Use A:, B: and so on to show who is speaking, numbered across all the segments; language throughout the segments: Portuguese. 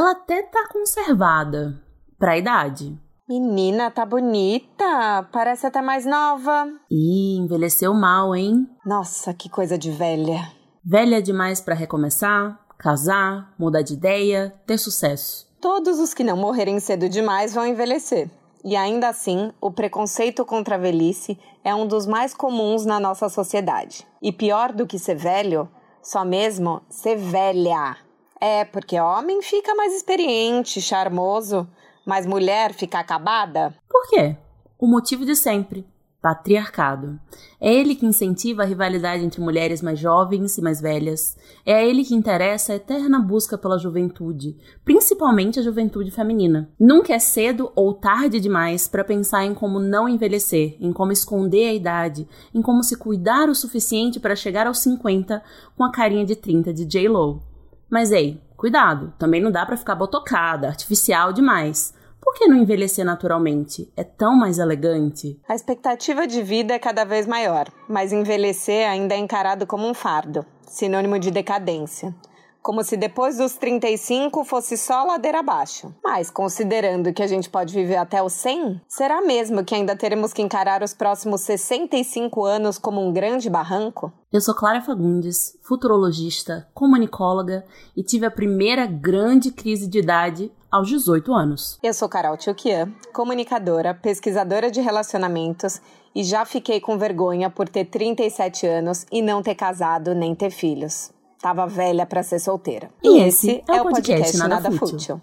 A: ela até tá conservada pra idade.
B: Menina, tá bonita. Parece até mais nova.
A: Ih, envelheceu mal, hein?
B: Nossa, que coisa de velha.
A: Velha demais para recomeçar, casar, mudar de ideia, ter sucesso.
B: Todos os que não morrerem cedo demais vão envelhecer. E ainda assim, o preconceito contra a velhice é um dos mais comuns na nossa sociedade. E pior do que ser velho, só mesmo ser velha. É, porque homem fica mais experiente, charmoso, mas mulher fica acabada?
A: Por quê? O motivo de sempre. Patriarcado. É ele que incentiva a rivalidade entre mulheres mais jovens e mais velhas. É a ele que interessa a eterna busca pela juventude, principalmente a juventude feminina. Nunca é cedo ou tarde demais para pensar em como não envelhecer, em como esconder a idade, em como se cuidar o suficiente para chegar aos 50 com a carinha de 30 de J-Lo. Mas ei, cuidado, também não dá para ficar botocada, artificial demais. Por que não envelhecer naturalmente? É tão mais elegante.
B: A expectativa de vida é cada vez maior, mas envelhecer ainda é encarado como um fardo, sinônimo de decadência. Como se depois dos 35 fosse só ladeira abaixo. Mas, considerando que a gente pode viver até os 100, será mesmo que ainda teremos que encarar os próximos 65 anos como um grande barranco?
A: Eu sou Clara Fagundes, futurologista, comunicóloga e tive a primeira grande crise de idade aos 18 anos.
B: Eu sou Carol Tchukian, comunicadora, pesquisadora de relacionamentos e já fiquei com vergonha por ter 37 anos e não ter casado nem ter filhos. Tava velha para ser solteira.
A: E, e esse é, é, o podcast, podcast Nada, Nada Fútil. Fútil.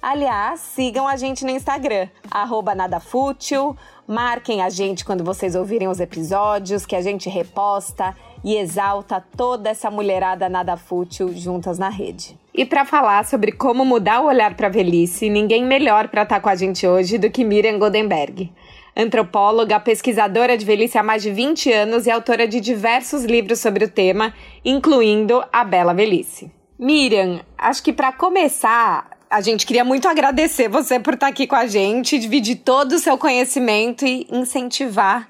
B: Aliás, sigam a gente no Instagram, arroba nadafútil. Marquem a gente quando vocês ouvirem os episódios, que a gente reposta e exalta toda essa mulherada nada fútil juntas na rede. E para falar sobre como mudar o olhar para a velhice, ninguém melhor para estar tá com a gente hoje do que Miriam Goldenberg. Antropóloga, pesquisadora de velhice há mais de 20 anos e autora de diversos livros sobre o tema, incluindo A Bela Velhice. Miriam, acho que para começar, a gente queria muito agradecer você por estar tá aqui com a gente, dividir todo o seu conhecimento e incentivar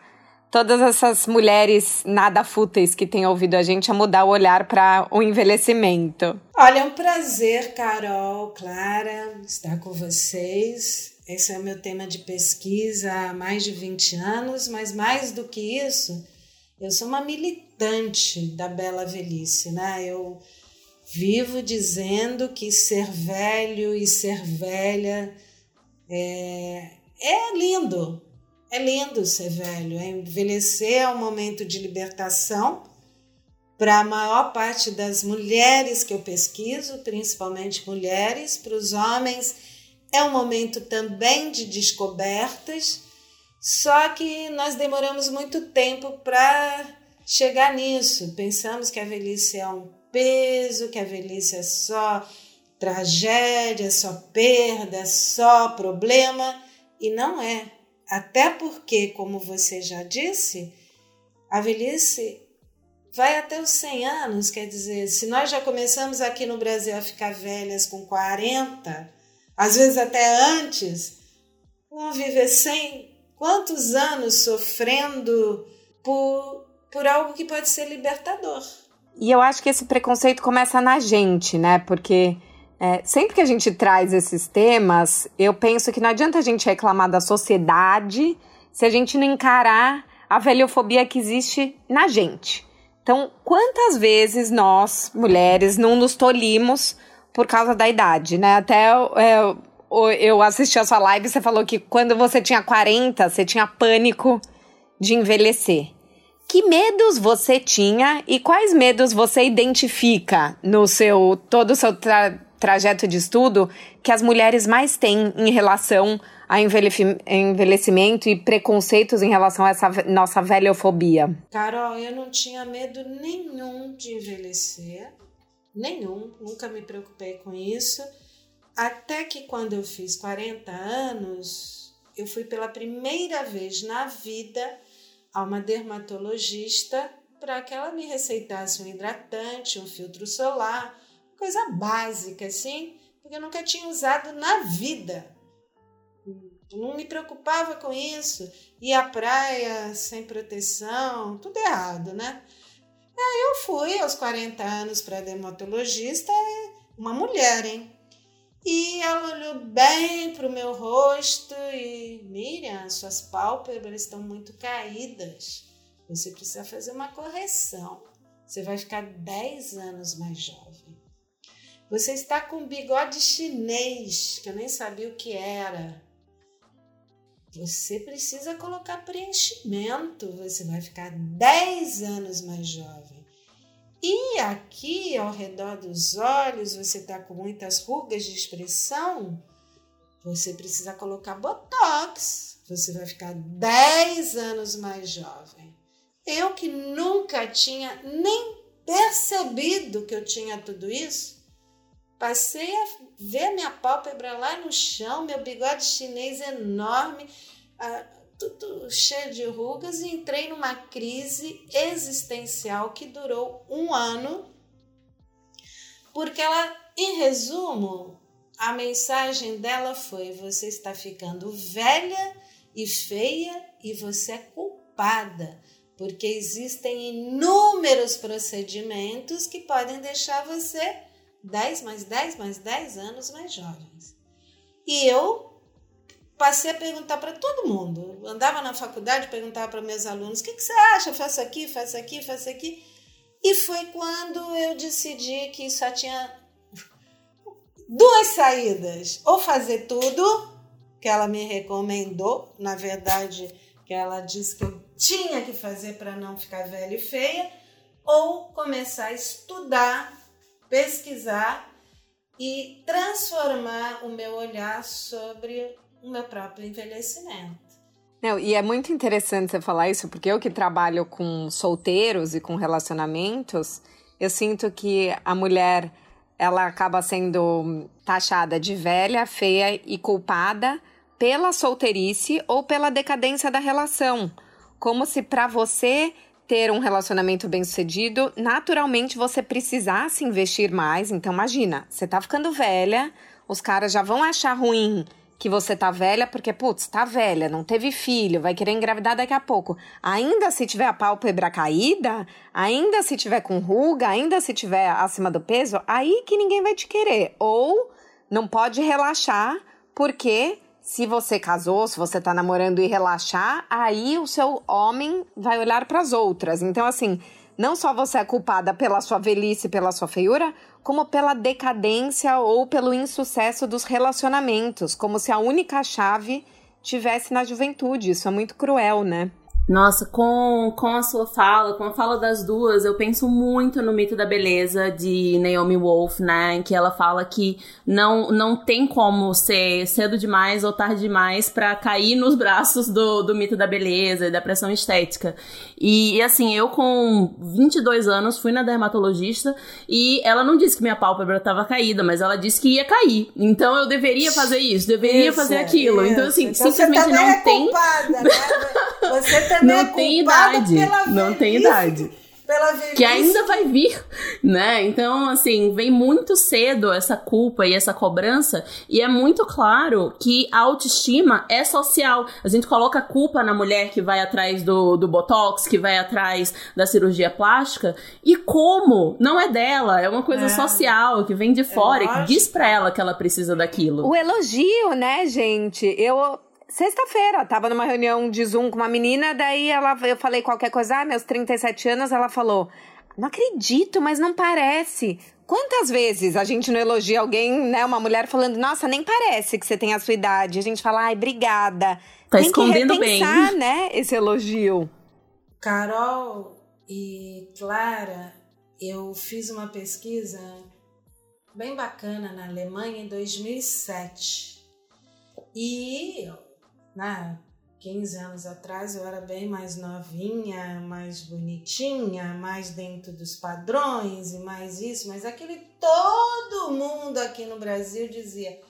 B: todas essas mulheres nada fúteis que têm ouvido a gente a mudar o olhar para o envelhecimento.
C: Olha, é um prazer, Carol, Clara, estar com vocês. Esse é o meu tema de pesquisa há mais de 20 anos, mas mais do que isso, eu sou uma militante da bela velhice, né? Eu vivo dizendo que ser velho e ser velha é, é lindo, é lindo ser velho, é envelhecer é um momento de libertação para a maior parte das mulheres que eu pesquiso, principalmente mulheres, para os homens é um momento também de descobertas, só que nós demoramos muito tempo para chegar nisso. Pensamos que a velhice é um peso, que a velhice é só tragédia, só perda, só problema, e não é. Até porque, como você já disse, a velhice vai até os 100 anos, quer dizer, se nós já começamos aqui no Brasil a ficar velhas com 40, às vezes até antes, vamos viver 100, quantos anos sofrendo por, por algo que pode ser libertador.
B: E eu acho que esse preconceito começa na gente, né? Porque é, sempre que a gente traz esses temas, eu penso que não adianta a gente reclamar da sociedade se a gente não encarar a velhofobia que existe na gente. Então, quantas vezes nós, mulheres, não nos tolimos por causa da idade, né? Até é, eu assisti a sua live e você falou que quando você tinha 40, você tinha pânico de envelhecer. Que medos você tinha e quais medos você identifica no seu todo o seu tra trajeto de estudo que as mulheres mais têm em relação a envelhecimento e preconceitos em relação a essa nossa velhofobia?
C: Carol, eu não tinha medo nenhum de envelhecer, nenhum, nunca me preocupei com isso. Até que quando eu fiz 40 anos, eu fui pela primeira vez na vida a uma dermatologista para que ela me receitasse um hidratante, um filtro solar, coisa básica assim, porque eu nunca tinha usado na vida. Não me preocupava com isso. E a praia sem proteção, tudo errado, né? Aí eu fui aos 40 anos para dermatologista, uma mulher, hein? E ela olhou bem para o meu rosto e, Miriam, suas pálpebras estão muito caídas. Você precisa fazer uma correção. Você vai ficar 10 anos mais jovem. Você está com bigode chinês, que eu nem sabia o que era. Você precisa colocar preenchimento, você vai ficar 10 anos mais jovem. E aqui ao redor dos olhos, você está com muitas rugas de expressão, você precisa colocar botox. Você vai ficar 10 anos mais jovem. Eu que nunca tinha nem percebido que eu tinha tudo isso, Passei a ver minha pálpebra lá no chão, meu bigode chinês enorme, ah, tudo cheio de rugas, e entrei numa crise existencial que durou um ano, porque ela, em resumo, a mensagem dela foi: você está ficando velha e feia e você é culpada, porque existem inúmeros procedimentos que podem deixar você 10 mais 10 mais 10 anos mais jovens. E eu passei a perguntar para todo mundo. Andava na faculdade, perguntava para meus alunos: o que, que você acha? Faço aqui, faço aqui, faço aqui. E foi quando eu decidi que só tinha duas saídas: ou fazer tudo, que ela me recomendou, na verdade, que ela disse que eu tinha que fazer para não ficar velha e feia, ou começar a estudar pesquisar e transformar o meu olhar sobre o meu próprio envelhecimento.
B: Não, e é muito interessante você falar isso, porque eu que trabalho com solteiros e com relacionamentos, eu sinto que a mulher ela acaba sendo taxada de velha, feia e culpada pela solteirice ou pela decadência da relação. Como se para você ter um relacionamento bem sucedido, naturalmente você precisasse investir mais. Então, imagina, você tá ficando velha, os caras já vão achar ruim que você tá velha, porque, putz, tá velha, não teve filho, vai querer engravidar daqui a pouco. Ainda se tiver a pálpebra caída, ainda se tiver com ruga, ainda se tiver acima do peso, aí que ninguém vai te querer. Ou não pode relaxar, porque se você casou, se você tá namorando e relaxar, aí o seu homem vai olhar para as outras. Então, assim, não só você é culpada pela sua velhice, pela sua feiura, como pela decadência ou pelo insucesso dos relacionamentos, como se a única chave tivesse na juventude. Isso é muito cruel, né?
A: Nossa, com, com a sua fala, com a fala das duas, eu penso muito no mito da beleza de Naomi Wolf, né? Em que ela fala que não, não tem como ser cedo demais ou tarde demais para cair nos braços do, do mito da beleza e da pressão estética. E, e, assim, eu com 22 anos fui na dermatologista e ela não disse que minha pálpebra estava caída, mas ela disse que ia cair. Então eu deveria fazer isso, deveria isso, fazer aquilo. Isso. Então, assim, então, simplesmente não é tem.
C: Culpada, né? Você também não é tem idade.
A: Não tem idade. que ainda vai vir, né? Então, assim, vem muito cedo essa culpa e essa cobrança, e é muito claro que a autoestima é social. A gente coloca a culpa na mulher que vai atrás do, do botox, que vai atrás da cirurgia plástica, e como não é dela, é uma coisa é. social que vem de fora e que diz pra ela que ela precisa daquilo.
B: O elogio, né, gente? Eu Sexta-feira, tava numa reunião de Zoom com uma menina, daí ela, eu falei qualquer coisa, ah, meus 37 anos, ela falou: Não acredito, mas não parece. Quantas vezes a gente não elogia alguém, né, uma mulher falando: Nossa, nem parece que você tem a sua idade. A gente fala: Ai, obrigada.
A: Tá tem escondendo que
B: repensar, bem. né, esse elogio.
C: Carol e Clara, eu fiz uma pesquisa bem bacana na Alemanha em 2007. E né? 15 anos atrás eu era bem mais novinha, mais bonitinha, mais dentro dos padrões e mais isso, mas aquele todo mundo aqui no Brasil dizia: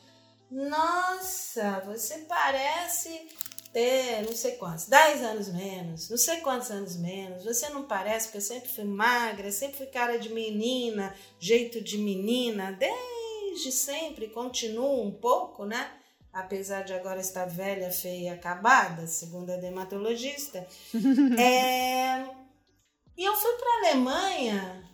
C: Nossa, você parece ter não sei quantos, 10 anos menos, não sei quantos anos menos, você não parece, porque eu sempre fui magra, sempre fui cara de menina, jeito de menina, desde sempre, continuo um pouco, né? Apesar de agora estar velha, feia e acabada, segundo a dermatologista. é... E eu fui para a Alemanha.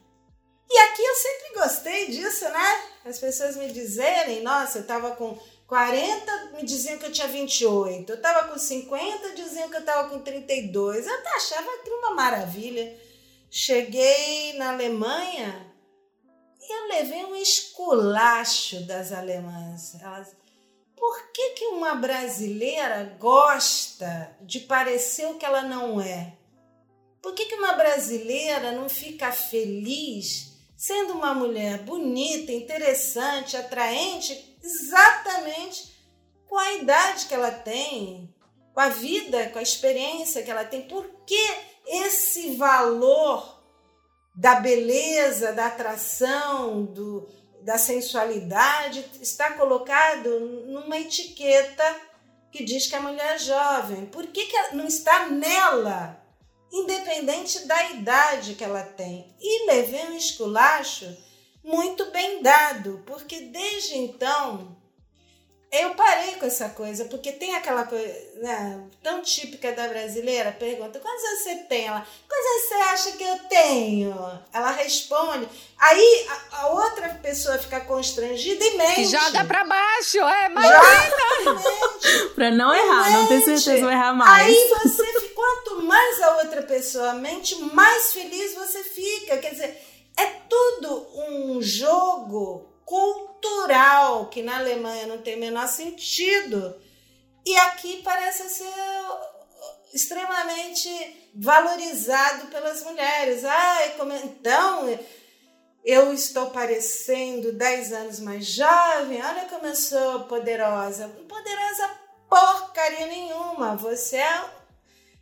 C: E aqui eu sempre gostei disso, né? As pessoas me dizerem, nossa, eu estava com 40, me diziam que eu tinha 28. Eu estava com 50, diziam que eu estava com 32. Eu achava aquilo uma maravilha. Cheguei na Alemanha e eu levei um esculacho das alemãs. Elas, por que, que uma brasileira gosta de parecer o que ela não é? Por que, que uma brasileira não fica feliz sendo uma mulher bonita, interessante, atraente, exatamente com a idade que ela tem, com a vida, com a experiência que ela tem? Por que esse valor da beleza, da atração, do, da sensualidade está colocado numa etiqueta que diz que a mulher é jovem? Por que, que não está nela? independente da idade que ela tem. E levei um esculacho muito bem dado, porque desde então eu parei com essa coisa, porque tem aquela coisa né, tão típica da brasileira, pergunta, quantos anos você tem? Ela, quantos anos você acha que eu tenho? Ela responde, aí a, a outra pessoa fica constrangida e mente.
B: Joga pra baixo, é,
C: mas
A: Pra não errar, não ter certeza vai errar mais.
C: Aí você, quanto mais a outra pessoa mente, mais feliz você fica, quer dizer, é tudo um jogo cultural, que na Alemanha não tem o menor sentido, e aqui parece ser extremamente valorizado pelas mulheres. Como então eu estou parecendo 10 anos mais jovem, olha como eu sou poderosa. Poderosa porcaria nenhuma. Você é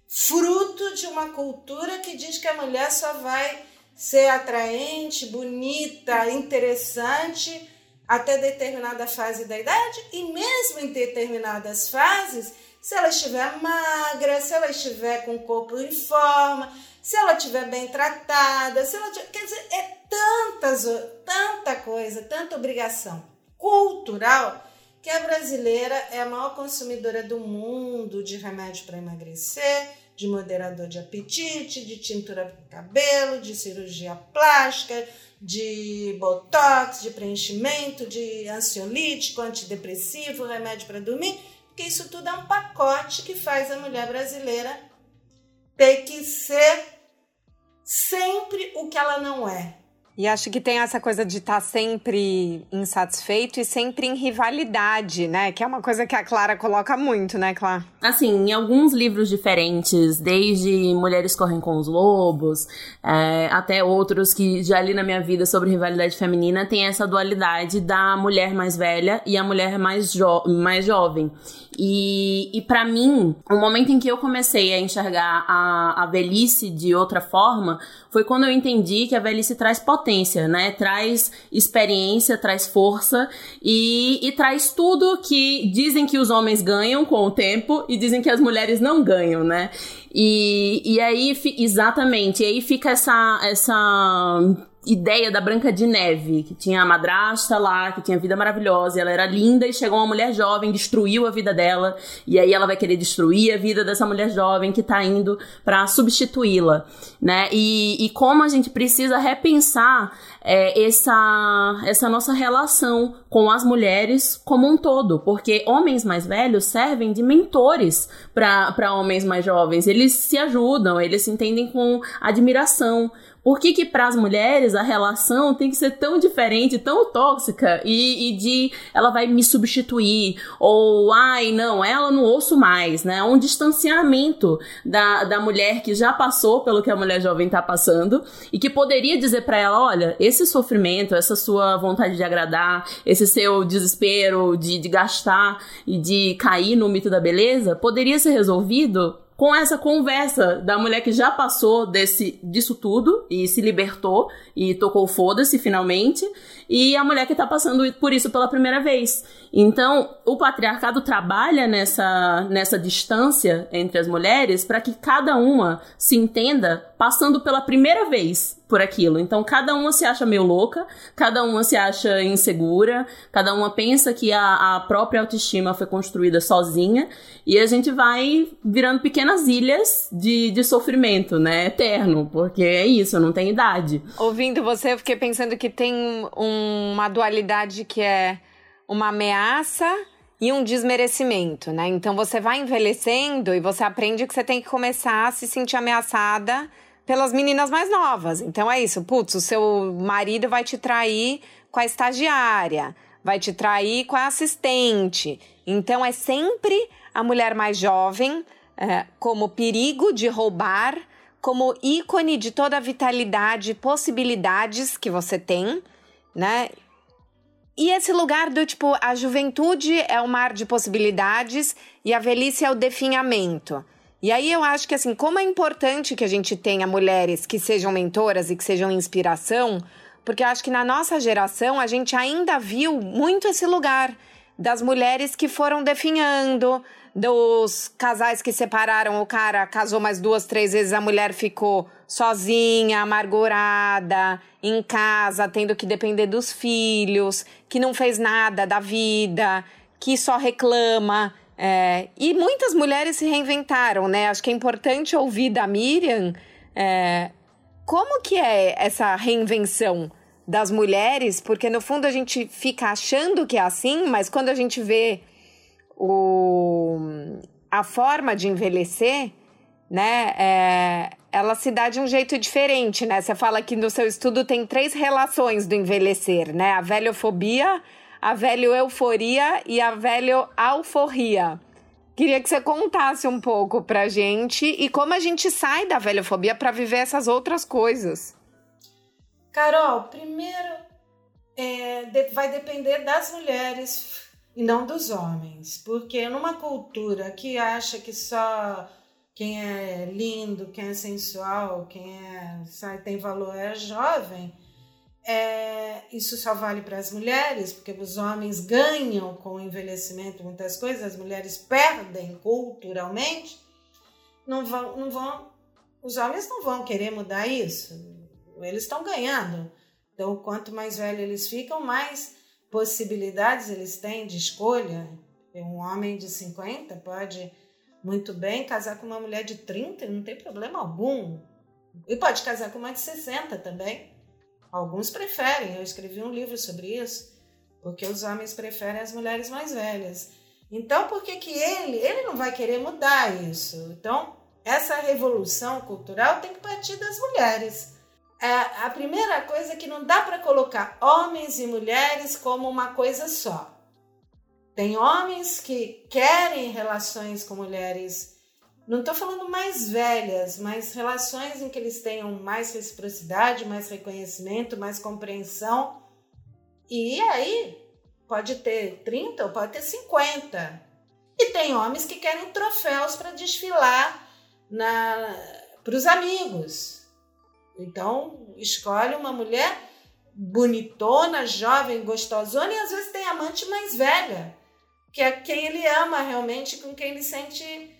C: fruto de uma cultura que diz que a mulher só vai ser atraente, bonita, interessante até determinada fase da idade. E mesmo em determinadas fases, se ela estiver magra, se ela estiver com o corpo em forma, se ela estiver bem tratada, se ela tiver, quer dizer, é tantas, tanta coisa, tanta obrigação cultural que a brasileira é a maior consumidora do mundo de remédio para emagrecer, de moderador de apetite, de tintura para cabelo, de cirurgia plástica, de botox, de preenchimento, de ansiolítico, antidepressivo, remédio para dormir, porque isso tudo é um pacote que faz a mulher brasileira ter que ser sempre o que ela não é.
B: E acho que tem essa coisa de estar tá sempre insatisfeito e sempre em rivalidade, né? Que é uma coisa que a Clara coloca muito, né, Clara?
A: Assim, em alguns livros diferentes, desde Mulheres Correm com os Lobos, é, até outros que já li na minha vida sobre rivalidade feminina, tem essa dualidade da mulher mais velha e a mulher mais, jo mais jovem. E, e para mim, o momento em que eu comecei a enxergar a, a velhice de outra forma foi quando eu entendi que a velhice traz né? Traz experiência, traz força e, e traz tudo que dizem que os homens ganham com o tempo e dizem que as mulheres não ganham, né? E, e aí, exatamente, e aí fica essa, essa ideia da Branca de Neve, que tinha a madrasta lá, que tinha vida maravilhosa, ela era linda, e chegou uma mulher jovem, destruiu a vida dela, e aí ela vai querer destruir a vida dessa mulher jovem que tá indo para substituí-la, né? E, e como a gente precisa repensar é, essa, essa nossa relação com as mulheres como um todo, porque homens mais velhos servem de mentores para homens mais jovens, eles se ajudam, eles se entendem com admiração, por que que para as mulheres a relação tem que ser tão diferente, tão tóxica e, e, de ela vai me substituir ou ai não, ela não ouço mais, né? Um distanciamento da, da mulher que já passou pelo que a mulher jovem está passando e que poderia dizer para ela, olha, esse sofrimento, essa sua vontade de agradar, esse seu desespero de, de gastar e de cair no mito da beleza, poderia ser resolvido com essa conversa da mulher que já passou desse, disso tudo e se libertou e tocou foda-se finalmente, e a mulher que tá passando por isso pela primeira vez. Então, o patriarcado trabalha nessa, nessa distância entre as mulheres para que cada uma se entenda passando pela primeira vez por aquilo. Então, cada uma se acha meio louca, cada uma se acha insegura, cada uma pensa que a, a própria autoestima foi construída sozinha, e a gente vai virando pequenas ilhas de, de sofrimento, né? Eterno, porque é isso, não tem idade.
B: Ouvindo você, eu fiquei pensando que tem um, uma dualidade que é uma ameaça e um desmerecimento, né? Então você vai envelhecendo e você aprende que você tem que começar a se sentir ameaçada pelas meninas mais novas. Então é isso, putz, o seu marido vai te trair com a estagiária, vai te trair com a assistente. Então é sempre a mulher mais jovem é, como perigo de roubar, como ícone de toda a vitalidade, possibilidades que você tem, né? E esse lugar do tipo, a juventude é o mar de possibilidades e a velhice é o definhamento. E aí eu acho que assim, como é importante que a gente tenha mulheres que sejam mentoras e que sejam inspiração, porque eu acho que na nossa geração a gente ainda viu muito esse lugar das mulheres que foram definhando, dos casais que separaram, o cara casou mais duas, três vezes, a mulher ficou sozinha, amargurada, em casa, tendo que depender dos filhos, que não fez nada da vida, que só reclama. É, e muitas mulheres se reinventaram, né? Acho que é importante ouvir da Miriam é, como que é essa reinvenção das mulheres, porque no fundo a gente fica achando que é assim, mas quando a gente vê o, a forma de envelhecer, né, é, ela se dá de um jeito diferente, né? Você fala que no seu estudo tem três relações do envelhecer, né? A velhofobia, a velho euforia e a velho alforria. Queria que você contasse um pouco pra gente e como a gente sai da velhofobia para viver essas outras coisas.
C: Carol, primeiro é, vai depender das mulheres e não dos homens, porque numa cultura que acha que só quem é lindo, quem é sensual, quem é, sabe, tem valor é jovem, é, isso só vale para as mulheres, porque os homens ganham com o envelhecimento muitas coisas, as mulheres perdem culturalmente, não vão, não vão, os homens não vão querer mudar isso, eles estão ganhando. Então, quanto mais velho eles ficam, mais possibilidades eles têm de escolha. Um homem de 50 pode muito bem casar com uma mulher de 30, não tem problema algum. E pode casar com uma de 60 também. Alguns preferem, eu escrevi um livro sobre isso, porque os homens preferem as mulheres mais velhas. Então, por que, que ele, ele não vai querer mudar isso? Então, essa revolução cultural tem que partir das mulheres a primeira coisa é que não dá para colocar homens e mulheres como uma coisa só. Tem homens que querem relações com mulheres, não estou falando mais velhas, mas relações em que eles tenham mais reciprocidade, mais reconhecimento, mais compreensão. E aí pode ter 30 ou pode ter 50. E tem homens que querem troféus para desfilar para os amigos. Então, escolhe uma mulher bonitona, jovem, gostosona e às vezes tem amante mais velha, que é quem ele ama realmente, com quem ele sente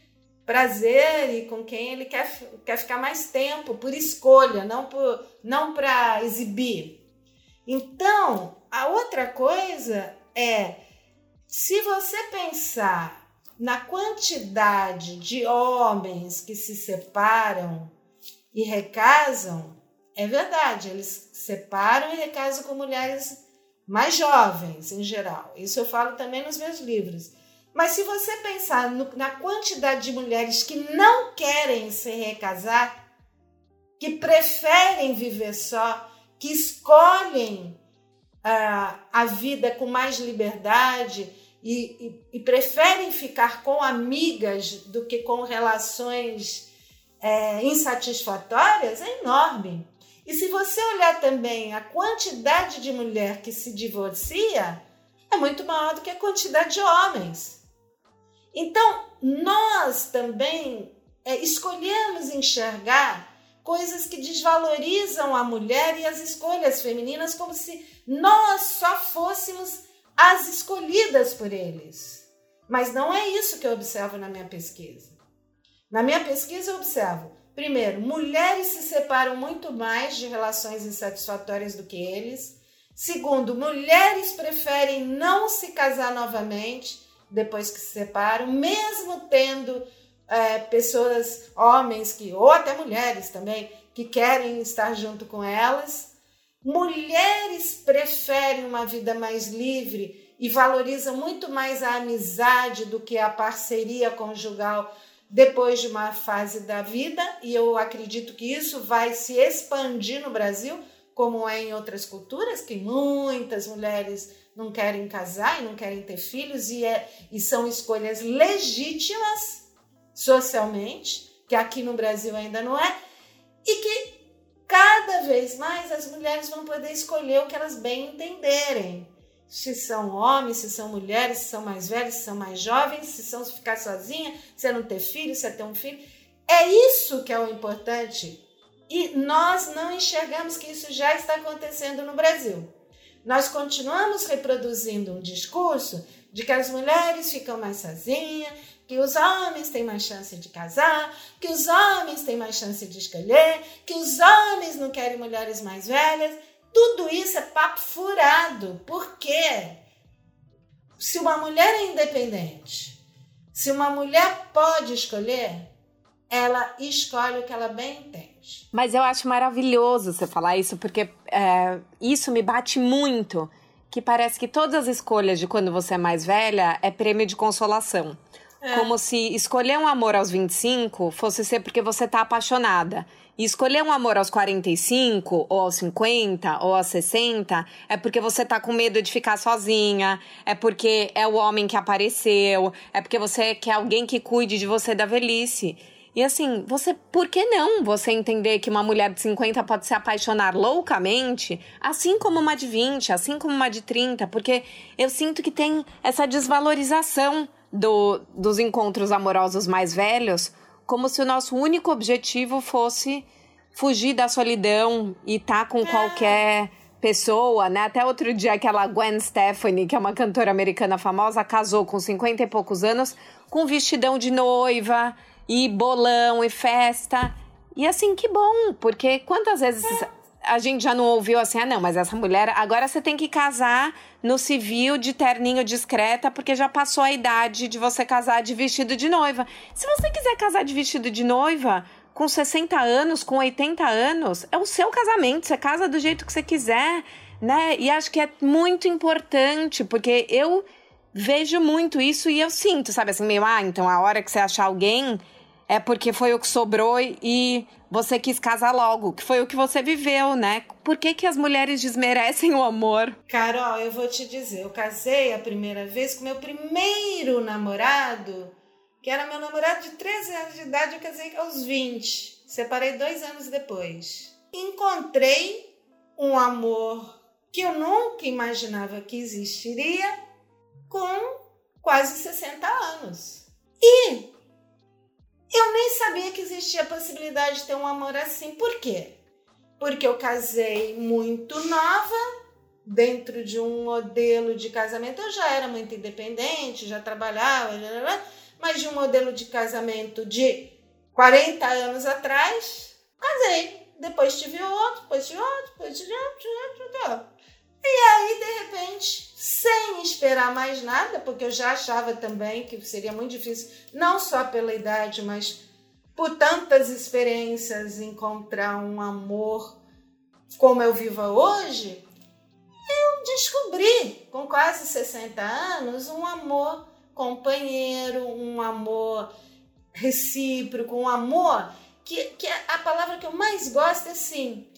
C: prazer e com quem ele quer, quer ficar mais tempo, por escolha, não, por, não para exibir. Então, a outra coisa é, se você pensar na quantidade de homens que se separam e recasam, é verdade, eles separam e recasam com mulheres mais jovens em geral. Isso eu falo também nos meus livros. Mas se você pensar no, na quantidade de mulheres que não querem se recasar, que preferem viver só, que escolhem uh, a vida com mais liberdade e, e, e preferem ficar com amigas do que com relações é, insatisfatórias é enorme. E se você olhar também a quantidade de mulher que se divorcia, é muito maior do que a quantidade de homens. Então, nós também é, escolhemos enxergar coisas que desvalorizam a mulher e as escolhas femininas como se nós só fôssemos as escolhidas por eles. Mas não é isso que eu observo na minha pesquisa. Na minha pesquisa, eu observo Primeiro, mulheres se separam muito mais de relações insatisfatórias do que eles. Segundo, mulheres preferem não se casar novamente depois que se separam, mesmo tendo é, pessoas, homens que ou até mulheres também que querem estar junto com elas. Mulheres preferem uma vida mais livre e valorizam muito mais a amizade do que a parceria conjugal depois de uma fase da vida, e eu acredito que isso vai se expandir no Brasil, como é em outras culturas, que muitas mulheres não querem casar e não querem ter filhos, e, é, e são escolhas legítimas socialmente, que aqui no Brasil ainda não é, e que cada vez mais as mulheres vão poder escolher o que elas bem entenderem se são homens, se são mulheres, se são mais velhos, se são mais jovens, se são se ficar sozinha, se é não ter filho, se é ter um filho. É isso que é o importante. E nós não enxergamos que isso já está acontecendo no Brasil. Nós continuamos reproduzindo um discurso de que as mulheres ficam mais sozinhas, que os homens têm mais chance de casar, que os homens têm mais chance de escolher, que os homens não querem mulheres mais velhas. Tudo isso é papo furado. Por quê? Se uma mulher é independente, se uma mulher pode escolher, ela escolhe o que ela bem entende.
B: Mas eu acho maravilhoso você falar isso, porque é, isso me bate muito. Que parece que todas as escolhas de quando você é mais velha é prêmio de consolação. É. Como se escolher um amor aos 25 fosse ser porque você tá apaixonada. E escolher um amor aos 45, ou aos 50, ou aos 60, é porque você tá com medo de ficar sozinha, é porque é o homem que apareceu, é porque você quer alguém que cuide de você da velhice. E assim, você, por que não você entender que uma mulher de 50 pode se apaixonar loucamente, assim como uma de 20, assim como uma de 30? Porque eu sinto que tem essa desvalorização do, dos encontros amorosos mais velhos, como se o nosso único objetivo fosse fugir da solidão e estar tá com qualquer pessoa, né? Até outro dia aquela Gwen Stefani, que é uma cantora americana famosa, casou com 50 e poucos anos com vestidão de noiva e bolão e festa. E assim, que bom, porque quantas vezes a gente já não ouviu assim, ah, não, mas essa mulher, agora você tem que casar no civil de terninho discreta, porque já passou a idade de você casar de vestido de noiva. Se você quiser casar de vestido de noiva, com 60 anos, com 80 anos, é o seu casamento, você casa do jeito que você quiser, né? E acho que é muito importante, porque eu vejo muito isso e eu sinto, sabe assim, meio, ah, então a hora que você achar alguém é porque foi o que sobrou e você quis casar logo, que foi o que você viveu, né? Por que, que as mulheres desmerecem o amor?
C: Carol, eu vou te dizer, eu casei a primeira vez com meu primeiro namorado, que era meu namorado de 13 anos de idade, eu casei aos 20. Separei dois anos depois. Encontrei um amor que eu nunca imaginava que existiria com quase 60 anos. E eu nem sabia que existia a possibilidade de ter um amor assim. Por quê? Porque eu casei muito nova, dentro de um modelo de casamento. Eu já era muito independente, já trabalhava, mas de um modelo de casamento de 40 anos atrás, casei. Depois tive outro, depois tive outro, depois tive outro. E aí, de repente, sem esperar mais nada, porque eu já achava também que seria muito difícil, não só pela idade, mas por tantas experiências, encontrar um amor como eu vivo hoje, eu descobri, com quase 60 anos, um amor companheiro, um amor recíproco, um amor que, que a palavra que eu mais gosto é assim,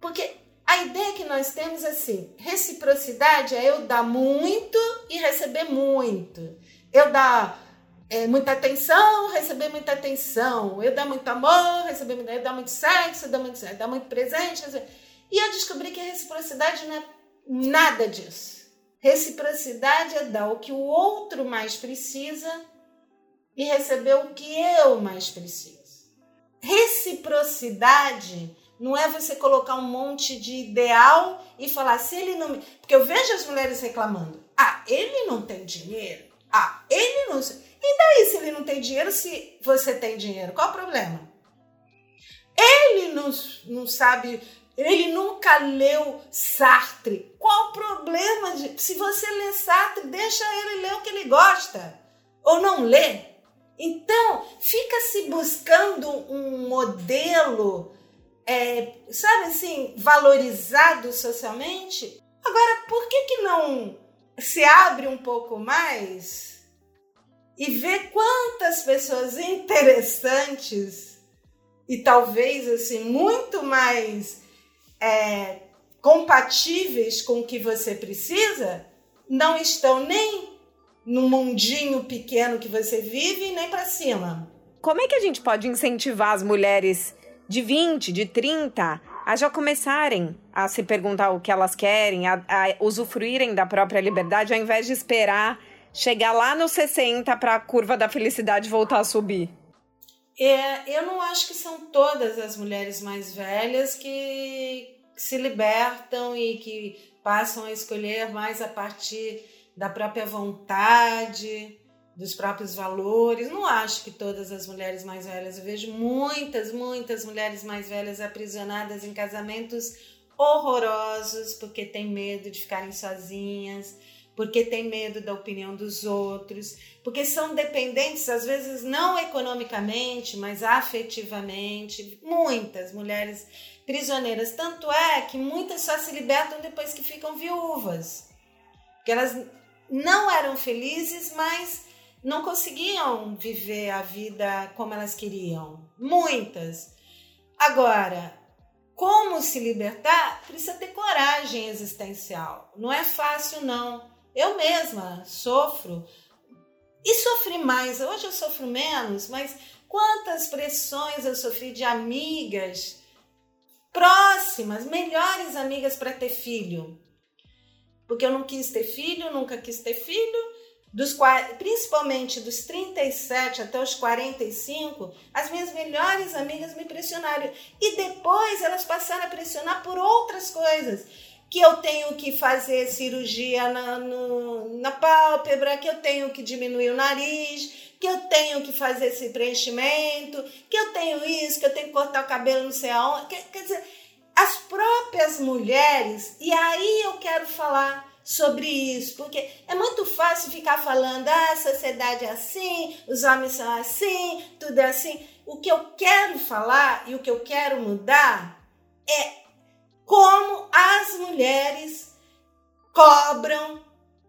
C: porque a ideia que nós temos é assim: reciprocidade é eu dar muito e receber muito. Eu dar é, muita atenção, receber muita atenção. Eu dar muito amor, receber muito, eu dar muito sexo, dar muito, dar muito presente. E eu descobri que reciprocidade não é nada disso. Reciprocidade é dar o que o outro mais precisa e receber o que eu mais preciso. Reciprocidade não é você colocar um monte de ideal e falar, se ele não. Porque eu vejo as mulheres reclamando. Ah, ele não tem dinheiro. Ah, ele não. E daí, se ele não tem dinheiro, se você tem dinheiro? Qual o problema? Ele não, não sabe, ele nunca leu Sartre. Qual o problema de. Se você lê Sartre, deixa ele ler o que ele gosta. Ou não lê. Então, fica se buscando um modelo, é, sabe assim, valorizado socialmente. Agora, por que, que não se abre um pouco mais e vê quantas pessoas interessantes e talvez assim muito mais é, compatíveis com o que você precisa não estão nem no mundinho pequeno que você vive nem para cima.
B: Como é que a gente pode incentivar as mulheres de 20, de 30 a já começarem a se perguntar o que elas querem, a, a usufruírem da própria liberdade, ao invés de esperar chegar lá nos 60 para a curva da felicidade voltar a subir?
C: É, eu não acho que são todas as mulheres mais velhas que se libertam e que passam a escolher mais a partir da própria vontade, dos próprios valores. Não acho que todas as mulheres mais velhas. Eu vejo muitas, muitas mulheres mais velhas aprisionadas em casamentos horrorosos porque têm medo de ficarem sozinhas porque tem medo da opinião dos outros, porque são dependentes, às vezes não economicamente, mas afetivamente. Muitas mulheres prisioneiras. Tanto é que muitas só se libertam depois que ficam viúvas. Que elas não eram felizes, mas não conseguiam viver a vida como elas queriam. Muitas. Agora, como se libertar? Precisa ter coragem existencial. Não é fácil, não. Eu mesma sofro e sofri mais. Hoje eu sofro menos, mas quantas pressões eu sofri de amigas próximas, melhores amigas para ter filho. Porque eu não quis ter filho, nunca quis ter filho. Dos, principalmente dos 37 até os 45, as minhas melhores amigas me pressionaram. E depois elas passaram a pressionar por outras coisas que eu tenho que fazer cirurgia na, no, na pálpebra, que eu tenho que diminuir o nariz, que eu tenho que fazer esse preenchimento, que eu tenho isso, que eu tenho que cortar o cabelo não sei aonde. Quer, quer dizer, as próprias mulheres, e aí eu quero falar sobre isso, porque é muito fácil ficar falando, ah, a sociedade é assim, os homens são assim, tudo é assim. O que eu quero falar e o que eu quero mudar é como as mulheres cobram,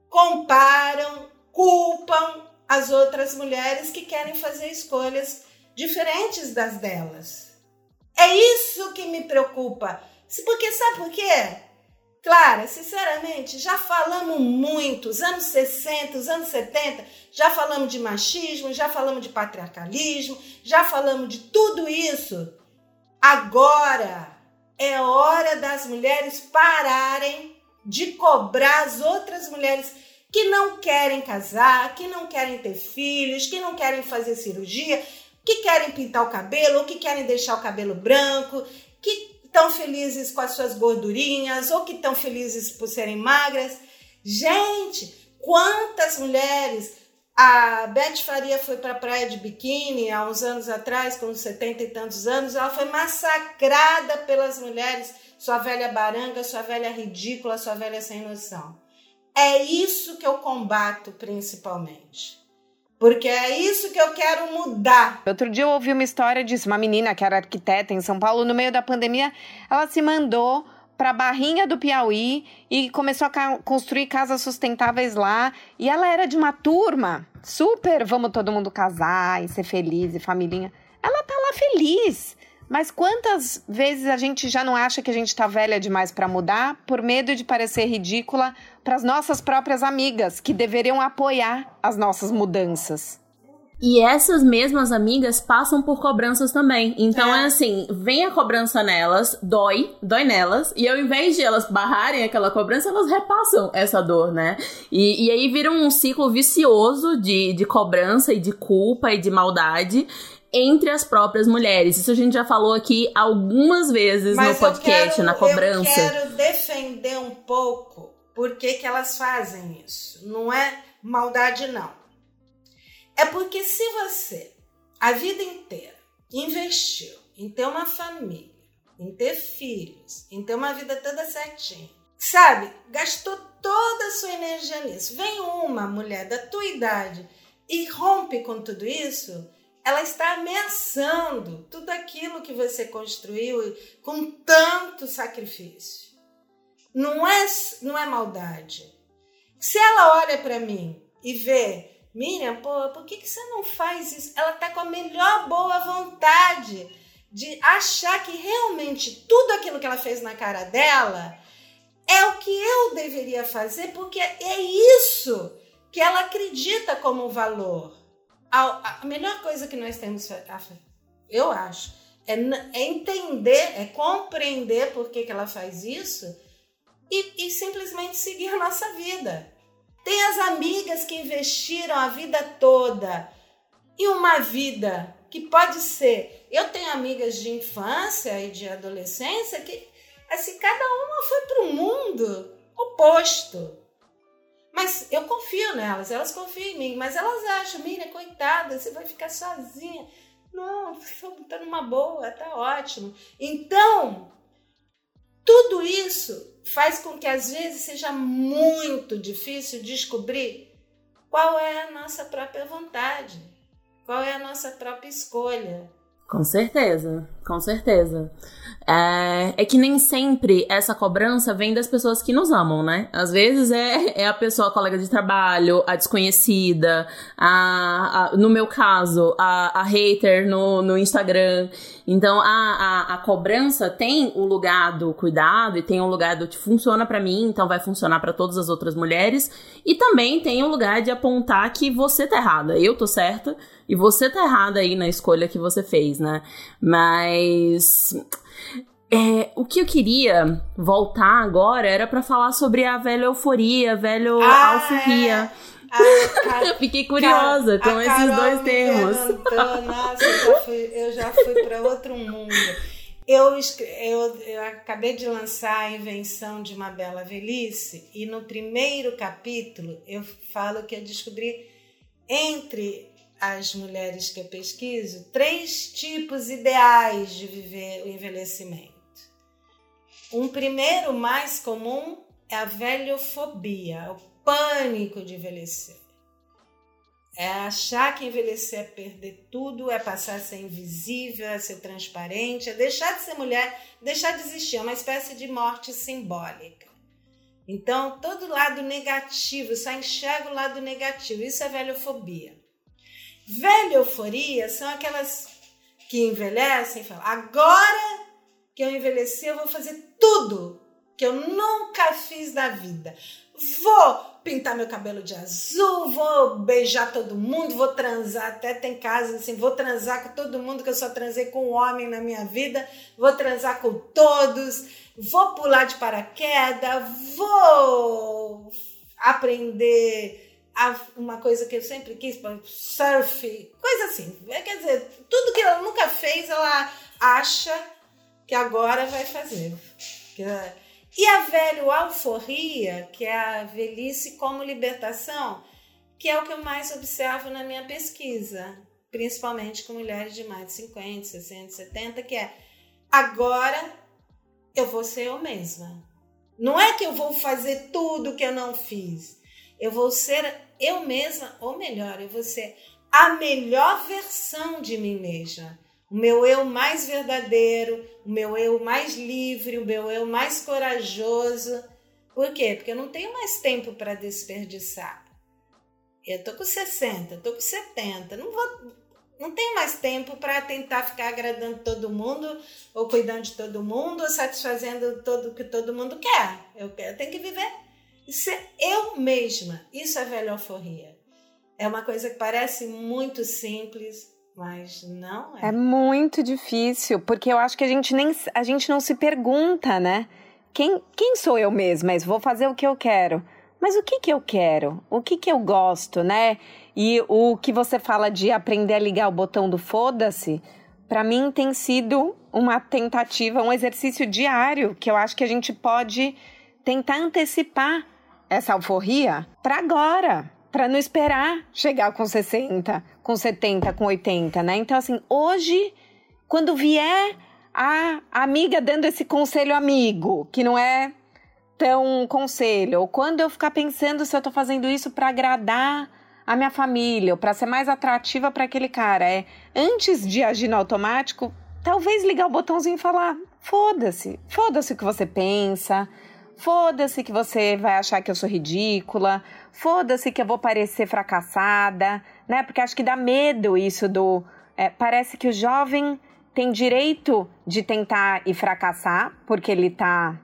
C: comparam, culpam as outras mulheres que querem fazer escolhas diferentes das delas. É isso que me preocupa. Porque sabe por quê? Clara, sinceramente, já falamos muito, os anos 60, os anos 70, já falamos de machismo, já falamos de patriarcalismo, já falamos de tudo isso. Agora, é hora das mulheres pararem de cobrar as outras mulheres que não querem casar, que não querem ter filhos, que não querem fazer cirurgia, que querem pintar o cabelo, ou que querem deixar o cabelo branco, que estão felizes com as suas gordurinhas, ou que estão felizes por serem magras. Gente, quantas mulheres a Beth Faria foi para a praia de biquíni há uns anos atrás, com 70 e tantos anos. Ela foi massacrada pelas mulheres, sua velha baranga, sua velha ridícula, sua velha sem noção. É isso que eu combato principalmente. Porque é isso que eu quero mudar.
B: Outro dia eu ouvi uma história disso, uma menina que era arquiteta em São Paulo, no meio da pandemia, ela se mandou para Barrinha do Piauí e começou a construir casas sustentáveis lá. E ela era de uma turma super, vamos todo mundo casar e ser feliz e família. Ela tá lá feliz. Mas quantas vezes a gente já não acha que a gente tá velha demais para mudar por medo de parecer ridícula para as nossas próprias amigas que deveriam apoiar as nossas mudanças?
A: E essas mesmas amigas passam por cobranças também. Então é. é. assim, vem a cobrança nelas, dói, dói nelas, e ao invés de elas barrarem aquela cobrança, elas repassam essa dor, né? E, e aí vira um ciclo vicioso de, de cobrança e de culpa e de maldade entre as próprias mulheres. Isso a gente já falou aqui algumas vezes Mas no podcast,
C: quero,
A: na cobrança.
C: Eu quero defender um pouco por que, que elas fazem isso. Não é maldade, não é porque se você a vida inteira investiu em ter uma família, em ter filhos, em ter uma vida toda certinha, sabe? Gastou toda a sua energia nisso. Vem uma mulher da tua idade e rompe com tudo isso, ela está ameaçando tudo aquilo que você construiu com tanto sacrifício. Não é, não é maldade. Se ela olha para mim e vê, Miriam, pô, por que, que você não faz isso? Ela tá com a melhor boa vontade de achar que realmente tudo aquilo que ela fez na cara dela é o que eu deveria fazer, porque é isso que ela acredita como valor. A, a melhor coisa que nós temos, eu acho, é, é entender, é compreender por que, que ela faz isso e, e simplesmente seguir a nossa vida. Tem as amigas que investiram a vida toda e uma vida que pode ser. Eu tenho amigas de infância e de adolescência que, assim, cada uma foi para um mundo oposto. Mas eu confio nelas, elas confiam em mim, mas elas acham, Miriam, coitada, você vai ficar sozinha. Não, tá numa boa, tá ótimo. Então, tudo isso faz com que às vezes seja muito difícil descobrir qual é a nossa própria vontade, qual é a nossa própria escolha.
A: Com certeza, com certeza. É, é, que nem sempre essa cobrança vem das pessoas que nos amam, né? Às vezes é, é a pessoa, a colega de trabalho, a desconhecida, a, a no meu caso, a, a hater no, no Instagram. Então a, a, a, cobrança tem o lugar do cuidado e tem o lugar do que funciona para mim, então vai funcionar para todas as outras mulheres. E também tem o lugar de apontar que você tá errada, eu tô certa e você tá errada aí na escolha que você fez, né? Mas é, o que eu queria voltar agora era para falar sobre a velha euforia, a velha ah, alforria. É. Ah, Fiquei curiosa com esses dois termos.
C: Nossa, eu já fui, eu já fui para outro mundo. Eu, eu, eu acabei de lançar a invenção de uma bela velhice e no primeiro capítulo eu falo que eu descobri entre as mulheres que eu pesquiso três tipos ideais de viver o envelhecimento. Um primeiro mais comum é a velhofobia, o pânico de envelhecer. É achar que envelhecer é perder tudo, é passar a ser invisível, é ser transparente, é deixar de ser mulher, deixar de existir, é uma espécie de morte simbólica. Então, todo lado negativo, só enxerga o lado negativo, isso é velhofobia. Velha euforia são aquelas que envelhecem e falam: agora que eu envelheci, eu vou fazer tudo que eu nunca fiz na vida. Vou pintar meu cabelo de azul, vou beijar todo mundo, vou transar, até tem casa assim, vou transar com todo mundo que eu só transei com um homem na minha vida, vou transar com todos, vou pular de paraquedas, vou aprender uma coisa que eu sempre quis, surf, coisa assim. É, quer dizer, tudo que ela nunca fez, ela acha que agora vai fazer. E a velho alforria, que é a velhice como libertação, que é o que eu mais observo na minha pesquisa, principalmente com mulheres de mais de 50, 60, 70, que é agora eu vou ser eu mesma. Não é que eu vou fazer tudo que eu não fiz. Eu vou ser eu mesma, ou melhor, eu vou ser a melhor versão de mim mesma. O meu eu mais verdadeiro, o meu eu mais livre, o meu eu mais corajoso. Por quê? Porque eu não tenho mais tempo para desperdiçar. Eu tô com 60, tô com 70, não vou não tenho mais tempo para tentar ficar agradando todo mundo, ou cuidando de todo mundo, ou satisfazendo o que todo mundo quer. Eu, eu tenho que viver ser eu mesma. Isso é velha alforria. É uma coisa que parece muito simples, mas não é.
B: É muito difícil, porque eu acho que a gente nem a gente não se pergunta, né? Quem, quem sou eu mesma? Mas vou fazer o que eu quero. Mas o que que eu quero? O que que eu gosto, né? E o que você fala de aprender a ligar o botão do foda-se, para mim tem sido uma tentativa, um exercício diário que eu acho que a gente pode tentar antecipar essa alforria para agora, para não esperar chegar com 60, com 70, com 80, né? Então, assim, hoje quando vier a amiga dando esse conselho amigo, que não é tão conselho, ou quando eu ficar pensando se eu tô fazendo isso para agradar a minha família, ou para ser mais atrativa para aquele cara, é antes de agir no automático, talvez ligar o botãozinho e falar: foda-se, foda-se o que você pensa, foda-se que você vai achar que eu sou ridícula, foda-se que eu vou parecer fracassada, né? Porque acho que dá medo isso do. É, parece que o jovem tem direito de tentar e fracassar, porque ele tá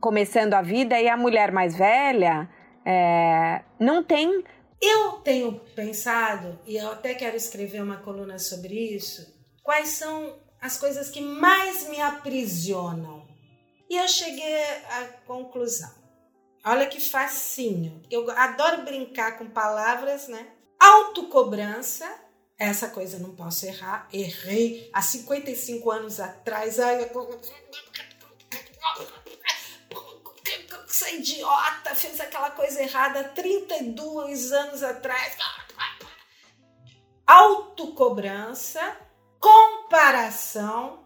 B: começando a vida, e a mulher mais velha é, não tem.
C: Eu tenho pensado, e eu até quero escrever uma coluna sobre isso, quais são as coisas que mais me aprisionam. E eu cheguei à conclusão. Olha que facinho. Eu adoro brincar com palavras, né? Autocobrança. Essa coisa não posso errar. Errei há 55 anos atrás. Ai, eu... Essa idiota fez aquela coisa errada 32 anos atrás. Autocobrança comparação?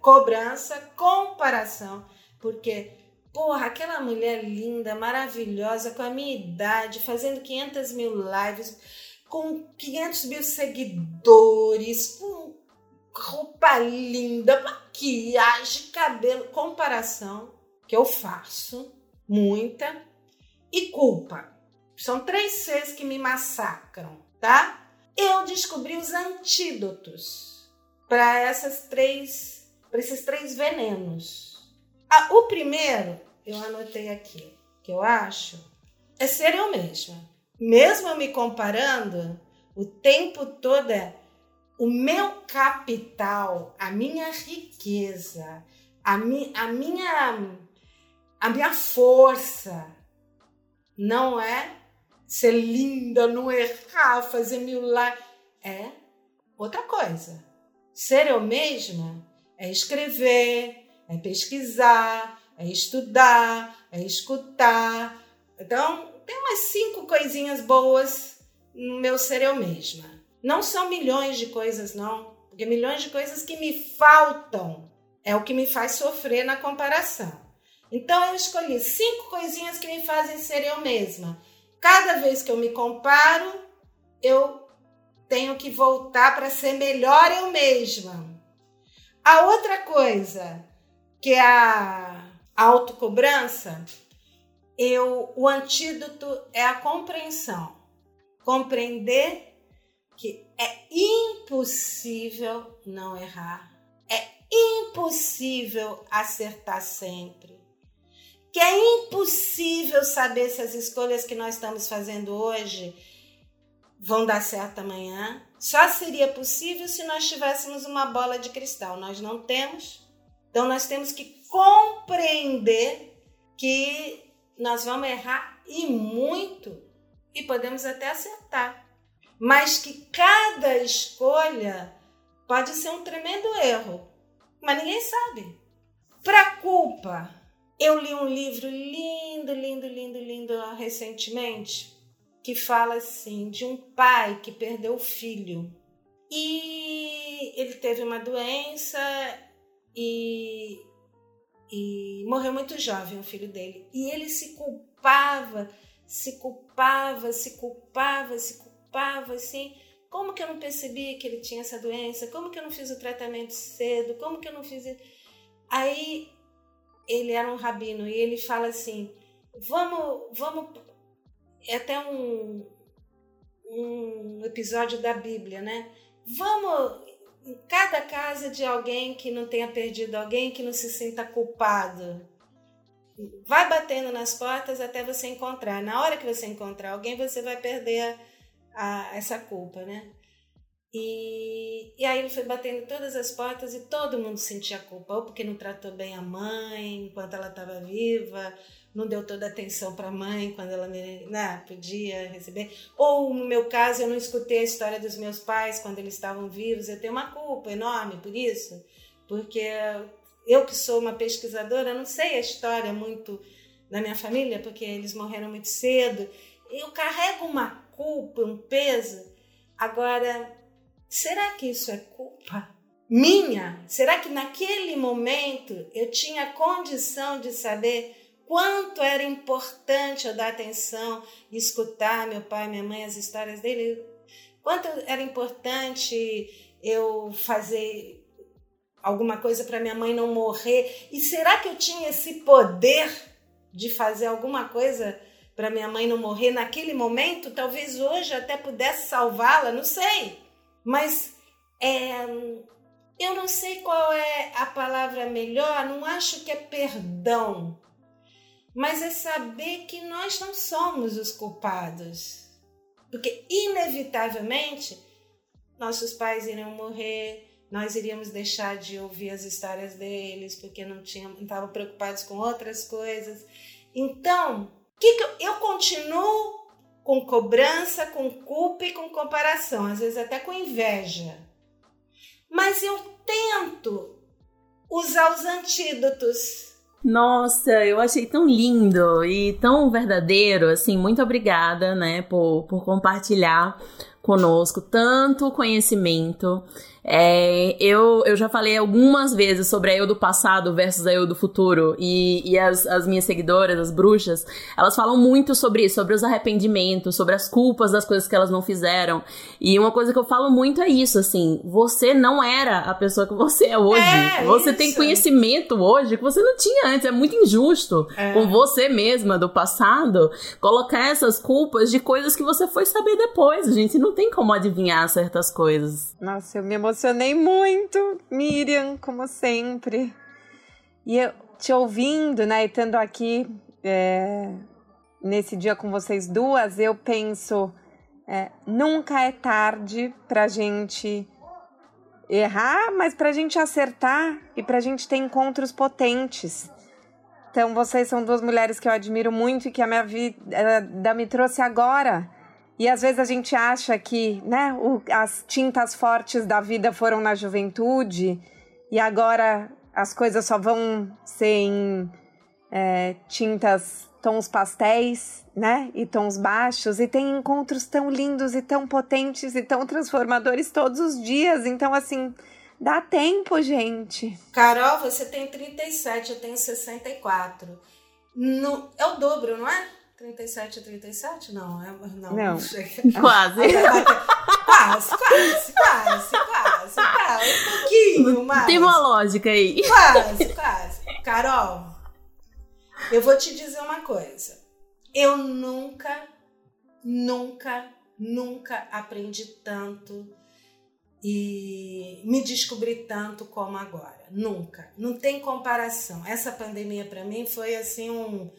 C: Cobrança, comparação, porque, porra, aquela mulher linda, maravilhosa, com a minha idade, fazendo 500 mil lives, com 500 mil seguidores, com roupa linda, maquiagem, cabelo, comparação, que eu faço, muita, e culpa. São três Cs que me massacram, tá? eu descobri os antídotos para essas três, para esses três venenos. Ah, o primeiro, eu anotei aqui, que eu acho, é ser eu mesma. Mesmo me comparando, o tempo todo é o meu capital, a minha riqueza, a, mi, a minha a minha força não é ser linda, não errar, fazer mil lá. É outra coisa. Ser eu mesma é escrever, é pesquisar, é estudar, é escutar. Então, tem umas cinco coisinhas boas no meu ser eu mesma. Não são milhões de coisas, não. Porque milhões de coisas que me faltam é o que me faz sofrer na comparação. Então, eu escolhi cinco coisinhas que me fazem ser eu mesma. Cada vez que eu me comparo, eu tenho que voltar para ser melhor eu mesma. A outra coisa, que é a autocobrança, eu, o antídoto é a compreensão. Compreender que é impossível não errar. É impossível acertar sempre que é impossível saber se as escolhas que nós estamos fazendo hoje vão dar certo amanhã. Só seria possível se nós tivéssemos uma bola de cristal. Nós não temos. Então nós temos que compreender que nós vamos errar e muito e podemos até acertar. Mas que cada escolha pode ser um tremendo erro. Mas ninguém sabe. Para culpa, eu li um livro lindo, lindo, lindo, lindo recentemente que fala assim de um pai que perdeu o filho e ele teve uma doença e, e morreu muito jovem o filho dele e ele se culpava, se culpava, se culpava, se culpava assim. Como que eu não percebi que ele tinha essa doença? Como que eu não fiz o tratamento cedo? Como que eu não fiz. Aí ele era um rabino e ele fala assim: vamos, vamos. É até um, um episódio da Bíblia, né? Vamos em cada casa de alguém que não tenha perdido alguém, que não se sinta culpado. Vai batendo nas portas até você encontrar. Na hora que você encontrar alguém, você vai perder a, a, essa culpa, né? E, e aí ele foi batendo todas as portas e todo mundo sentia culpa, ou porque não tratou bem a mãe enquanto ela estava viva, não deu toda a atenção para a mãe quando ela né, podia receber. Ou no meu caso, eu não escutei a história dos meus pais quando eles estavam vivos. Eu tenho uma culpa enorme por isso, porque eu que sou uma pesquisadora, não sei a história muito da minha família, porque eles morreram muito cedo. Eu carrego uma culpa, um peso. Agora, será que isso é culpa minha? Será que naquele momento eu tinha condição de saber quanto era importante eu dar atenção e escutar meu pai, minha mãe, as histórias dele? Quanto era importante eu fazer alguma coisa para minha mãe não morrer? E será que eu tinha esse poder de fazer alguma coisa para minha mãe não morrer naquele momento? Talvez hoje até pudesse salvá-la, não sei. Mas é, eu não sei qual é a palavra melhor, não acho que é perdão, mas é saber que nós não somos os culpados. Porque, inevitavelmente, nossos pais iriam morrer, nós iríamos deixar de ouvir as histórias deles, porque não tinham, estavam preocupados com outras coisas. Então, que, que eu, eu continuo com cobrança, com culpa e com comparação, às vezes até com inveja. Mas eu tento usar os antídotos
A: nossa, eu achei tão lindo e tão verdadeiro, assim, muito obrigada, né, por, por compartilhar conosco tanto conhecimento é, eu, eu já falei algumas vezes sobre a eu do passado versus a eu do futuro. E, e as, as minhas seguidoras, as bruxas, elas falam muito sobre isso, sobre os arrependimentos, sobre as culpas das coisas que elas não fizeram. E uma coisa que eu falo muito é isso, assim, você não era a pessoa que você é hoje. É, você isso. tem conhecimento hoje que você não tinha antes. É muito injusto é. com você mesma do passado colocar essas culpas de coisas que você foi saber depois. A gente não tem como adivinhar certas coisas.
B: Nossa, eu me emocionei muito, Miriam, como sempre. E eu te ouvindo, né, e estando aqui é, nesse dia com vocês duas, eu penso, é, nunca é tarde pra gente errar, mas pra gente acertar e pra gente ter encontros potentes. Então, vocês são duas mulheres que eu admiro muito e que a minha vida me trouxe agora e às vezes a gente acha que né, o, as tintas fortes da vida foram na juventude e agora as coisas só vão ser em é, tintas, tons pastéis, né? E tons baixos. E tem encontros tão lindos e tão potentes e tão transformadores todos os dias. Então, assim, dá tempo, gente.
C: Carol, você tem 37, eu tenho 64. No, é o dobro, não é? 37 a 37? Não, é, não.
B: Não.
A: Quase.
C: quase, quase, quase, quase, quase. Um pouquinho mais.
A: Tem uma lógica aí.
C: Quase, quase. Carol, eu vou te dizer uma coisa. Eu nunca, nunca, nunca aprendi tanto e me descobri tanto como agora. Nunca. Não tem comparação. Essa pandemia para mim foi assim um,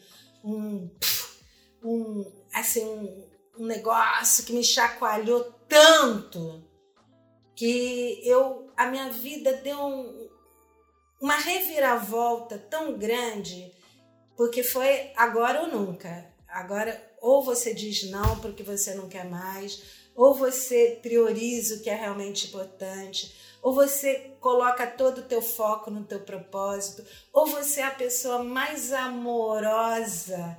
C: um um, assim, um, um negócio que me chacoalhou tanto que eu a minha vida deu um, uma reviravolta tão grande porque foi agora ou nunca. Agora ou você diz não porque você não quer mais, ou você prioriza o que é realmente importante, ou você coloca todo o teu foco no teu propósito, ou você é a pessoa mais amorosa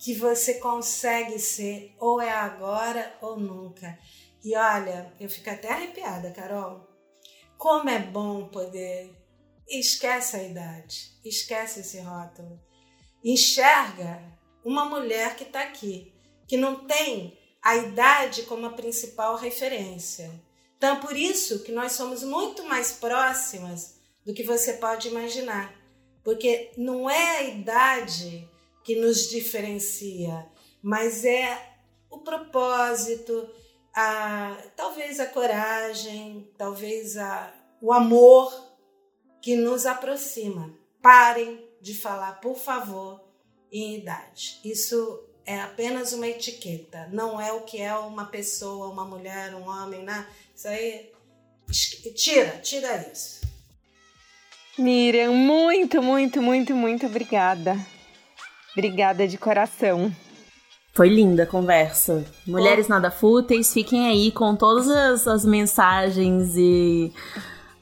C: que você consegue ser ou é agora ou nunca. E olha, eu fico até arrepiada, Carol. Como é bom poder. Esquece a idade, esquece esse rótulo. Enxerga uma mulher que está aqui, que não tem a idade como a principal referência. Então, por isso que nós somos muito mais próximas do que você pode imaginar. Porque não é a idade que nos diferencia, mas é o propósito, a, talvez a coragem, talvez a, o amor que nos aproxima. Parem de falar, por favor, em idade. Isso é apenas uma etiqueta, não é o que é uma pessoa, uma mulher, um homem, né? Isso aí, tira, tira isso.
B: Miriam, muito, muito, muito, muito obrigada. Obrigada de coração.
A: Foi linda a conversa. Mulheres oh. nada fúteis, fiquem aí com todas as, as mensagens e.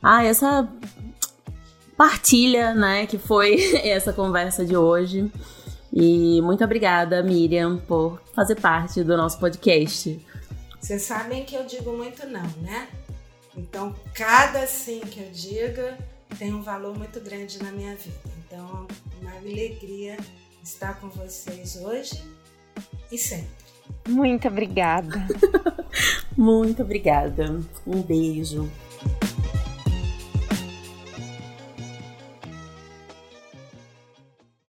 A: Ah, essa partilha, né, que foi essa conversa de hoje. E muito obrigada, Miriam, por fazer parte do nosso podcast.
C: Vocês sabem que eu digo muito não, né? Então, cada sim que eu diga tem um valor muito grande na minha vida. Então, uma alegria estar com vocês hoje e sempre.
B: Muito obrigada.
A: muito obrigada. Um beijo.